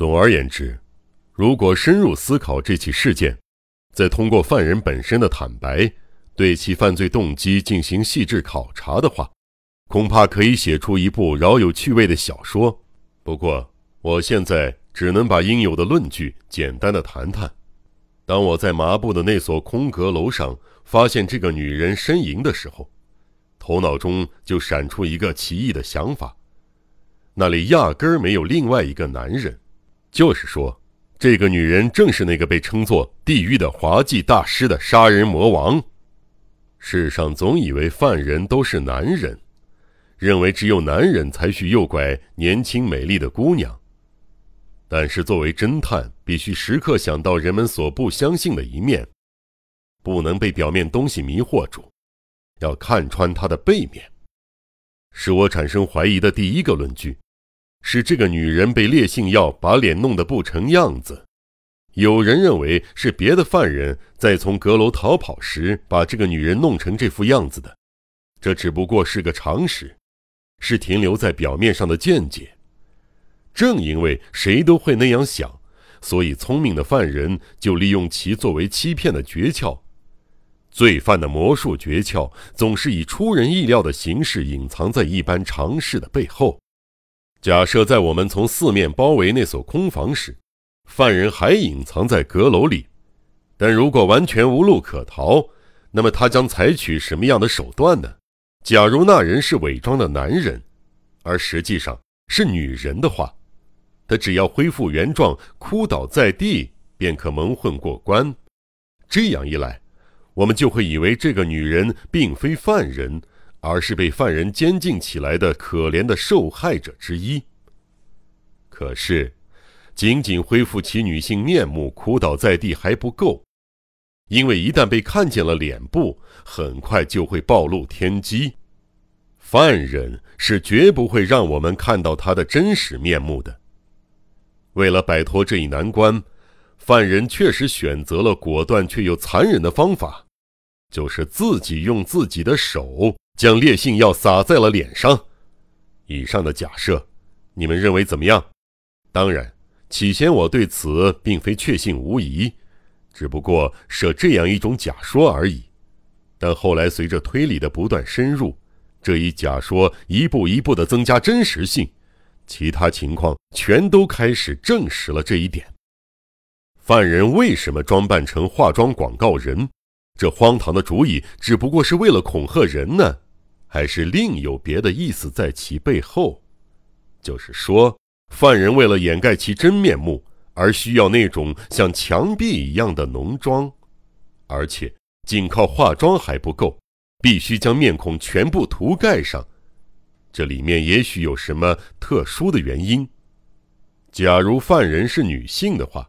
总而言之，如果深入思考这起事件，再通过犯人本身的坦白，对其犯罪动机进行细致考察的话，恐怕可以写出一部饶有趣味的小说。不过，我现在只能把应有的论据简单的谈谈。当我在麻布的那所空阁楼上发现这个女人呻吟的时候，头脑中就闪出一个奇异的想法：那里压根儿没有另外一个男人，就是说，这个女人正是那个被称作“地狱的滑稽大师”的杀人魔王。世上总以为犯人都是男人，认为只有男人才去诱拐年轻美丽的姑娘。但是作为侦探，必须时刻想到人们所不相信的一面，不能被表面东西迷惑住，要看穿他的背面。使我产生怀疑的第一个论据，是这个女人被烈性药把脸弄得不成样子。有人认为是别的犯人在从阁楼逃跑时把这个女人弄成这副样子的，这只不过是个常识，是停留在表面上的见解。正因为谁都会那样想，所以聪明的犯人就利用其作为欺骗的诀窍。罪犯的魔术诀窍总是以出人意料的形式隐藏在一般常识的背后。假设在我们从四面包围那所空房时，犯人还隐藏在阁楼里，但如果完全无路可逃，那么他将采取什么样的手段呢？假如那人是伪装的男人，而实际上是女人的话，他只要恢复原状，哭倒在地，便可蒙混过关。这样一来，我们就会以为这个女人并非犯人，而是被犯人监禁起来的可怜的受害者之一。可是。仅仅恢复其女性面目，哭倒在地还不够，因为一旦被看见了脸部，很快就会暴露天机。犯人是绝不会让我们看到他的真实面目的。为了摆脱这一难关，犯人确实选择了果断却又残忍的方法，就是自己用自己的手将烈性药撒在了脸上。以上的假设，你们认为怎么样？当然。起先我对此并非确信无疑，只不过设这样一种假说而已。但后来随着推理的不断深入，这一假说一步一步的增加真实性，其他情况全都开始证实了这一点。犯人为什么装扮成化妆广告人？这荒唐的主意只不过是为了恐吓人呢，还是另有别的意思在其背后？就是说。犯人为了掩盖其真面目，而需要那种像墙壁一样的浓妆，而且仅靠化妆还不够，必须将面孔全部涂盖上。这里面也许有什么特殊的原因。假如犯人是女性的话，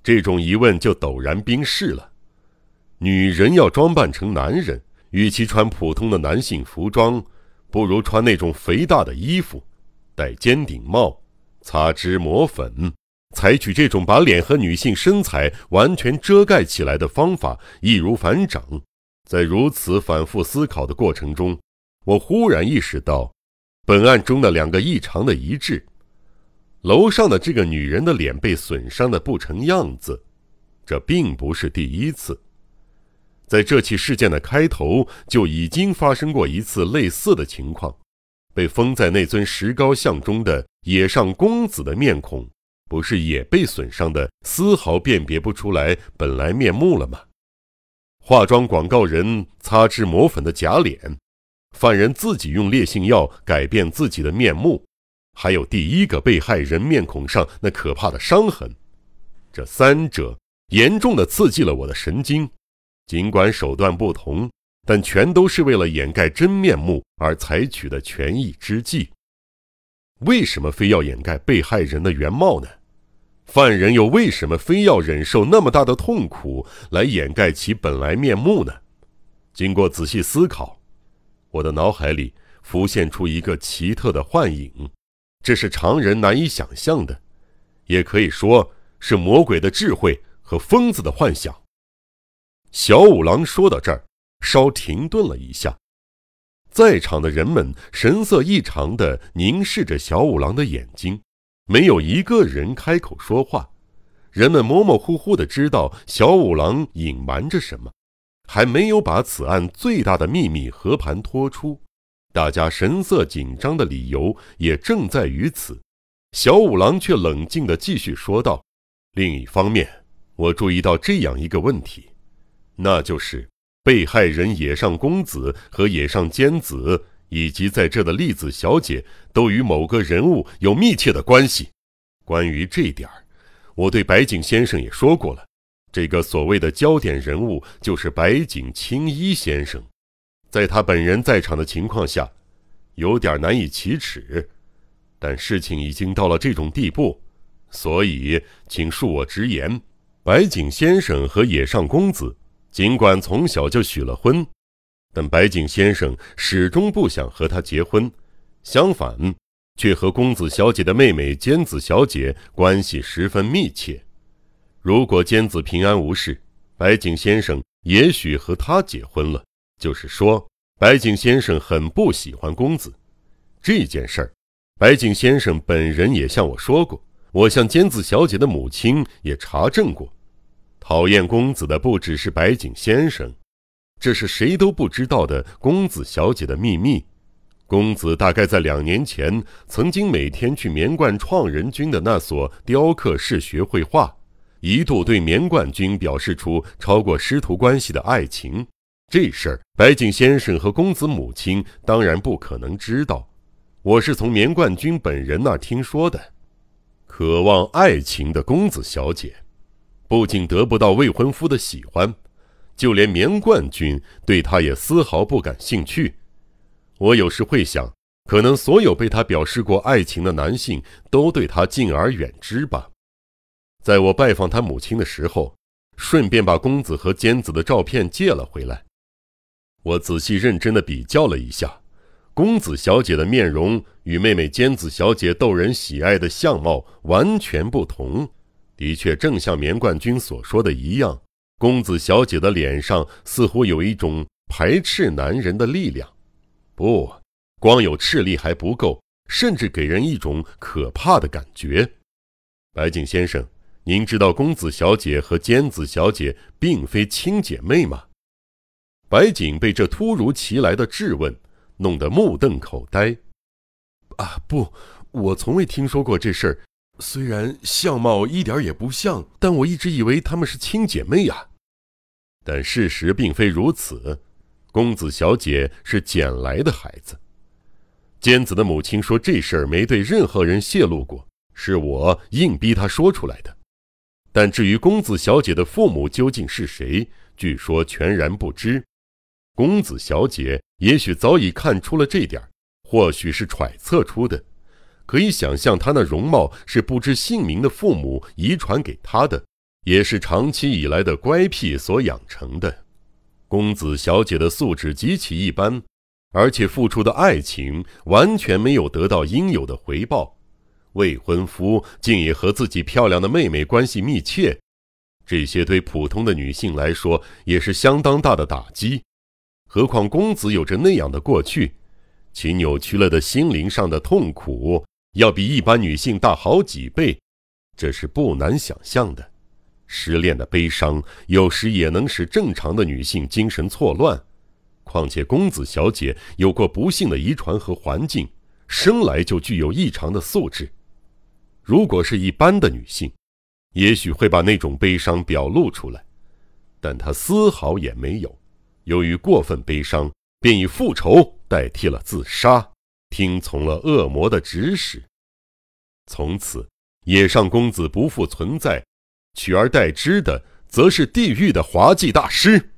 这种疑问就陡然冰释了。女人要装扮成男人，与其穿普通的男性服装，不如穿那种肥大的衣服，戴尖顶帽。擦脂抹粉，采取这种把脸和女性身材完全遮盖起来的方法，易如反掌。在如此反复思考的过程中，我忽然意识到，本案中的两个异常的一致：楼上的这个女人的脸被损伤的不成样子，这并不是第一次。在这起事件的开头就已经发生过一次类似的情况。被封在那尊石膏像中的野上公子的面孔，不是也被损伤的丝毫辨别不出来本来面目了吗？化妆广告人擦脂抹粉的假脸，犯人自己用烈性药改变自己的面目，还有第一个被害人面孔上那可怕的伤痕，这三者严重的刺激了我的神经，尽管手段不同。但全都是为了掩盖真面目而采取的权宜之计。为什么非要掩盖被害人的原貌呢？犯人又为什么非要忍受那么大的痛苦来掩盖其本来面目呢？经过仔细思考，我的脑海里浮现出一个奇特的幻影，这是常人难以想象的，也可以说是魔鬼的智慧和疯子的幻想。小五郎说到这儿。稍停顿了一下，在场的人们神色异常的凝视着小五郎的眼睛，没有一个人开口说话。人们模模糊糊的知道小五郎隐瞒着什么，还没有把此案最大的秘密和盘托出。大家神色紧张的理由也正在于此。小五郎却冷静的继续说道：“另一方面，我注意到这样一个问题，那就是被害人野上公子和野上坚子，以及在这的栗子小姐，都与某个人物有密切的关系。关于这点儿，我对白井先生也说过了。这个所谓的焦点人物就是白井青一先生，在他本人在场的情况下，有点难以启齿。”但事情已经到了这种地步，所以请恕我直言：白井先生和野上公子尽管从小就许了婚，但白井先生始终不想和她结婚，相反，却和公子小姐的妹妹尖子小姐关系十分密切。如果尖子平安无事，白井先生也许和她结婚了。就是说，白井先生很不喜欢公子这件事儿。白井先生本人也向我说过，我向尖子小姐的母亲也查证过，讨厌公子的不只是白井先生，这是谁都不知道的公子小姐的秘密。公子大概在两年前曾经每天去棉冠创人军的那所雕刻室学绘画，一度对棉冠军表示出超过师徒关系的爱情。这事儿，白井先生和公子母亲当然不可能知道。我是从棉冠军本人那听说的，渴望爱情的公子小姐，不仅得不到未婚夫的喜欢，就连棉冠军对她也丝毫不感兴趣。我有时会想，可能所有被他表示过爱情的男性都对他敬而远之吧。在我拜访他母亲的时候，顺便把公子和尖子的照片借了回来，我仔细认真的比较了一下。公子小姐的面容与妹妹尖子小姐逗人喜爱的相貌完全不同。的确，正像棉冠军所说的一样，公子小姐的脸上似乎有一种排斥男人的力量。不，光有斥力还不够，甚至给人一种可怕的感觉。白井先生，您知道公子小姐和尖子小姐并非亲姐妹吗？白井被这突如其来的质问。弄得目瞪口呆，啊不，我从未听说过这事儿。虽然相貌一点也不像，但我一直以为她们是亲姐妹呀。但事实并非如此，公子小姐是捡来的孩子。尖子的母亲说这事儿没对任何人泄露过，是我硬逼她说出来的。但至于公子小姐的父母究竟是谁，据说全然不知。公子小姐也许早已看出了这点，或许是揣测出的。可以想象，她那容貌是不知姓名的父母遗传给她的，也是长期以来的乖僻所养成的。公子小姐的素质极其一般，而且付出的爱情完全没有得到应有的回报。未婚夫竟也和自己漂亮的妹妹关系密切，这些对普通的女性来说也是相当大的打击。何况公子有着那样的过去，其扭曲了的心灵上的痛苦要比一般女性大好几倍，这是不难想象的。失恋的悲伤有时也能使正常的女性精神错乱，况且公子小姐有过不幸的遗传和环境，生来就具有异常的素质。如果是一般的女性，也许会把那种悲伤表露出来，但她丝毫也没有。由于过分悲伤，便以复仇代替了自杀，听从了恶魔的指使。从此，野上公子不复存在，取而代之的则是地狱的滑稽大师。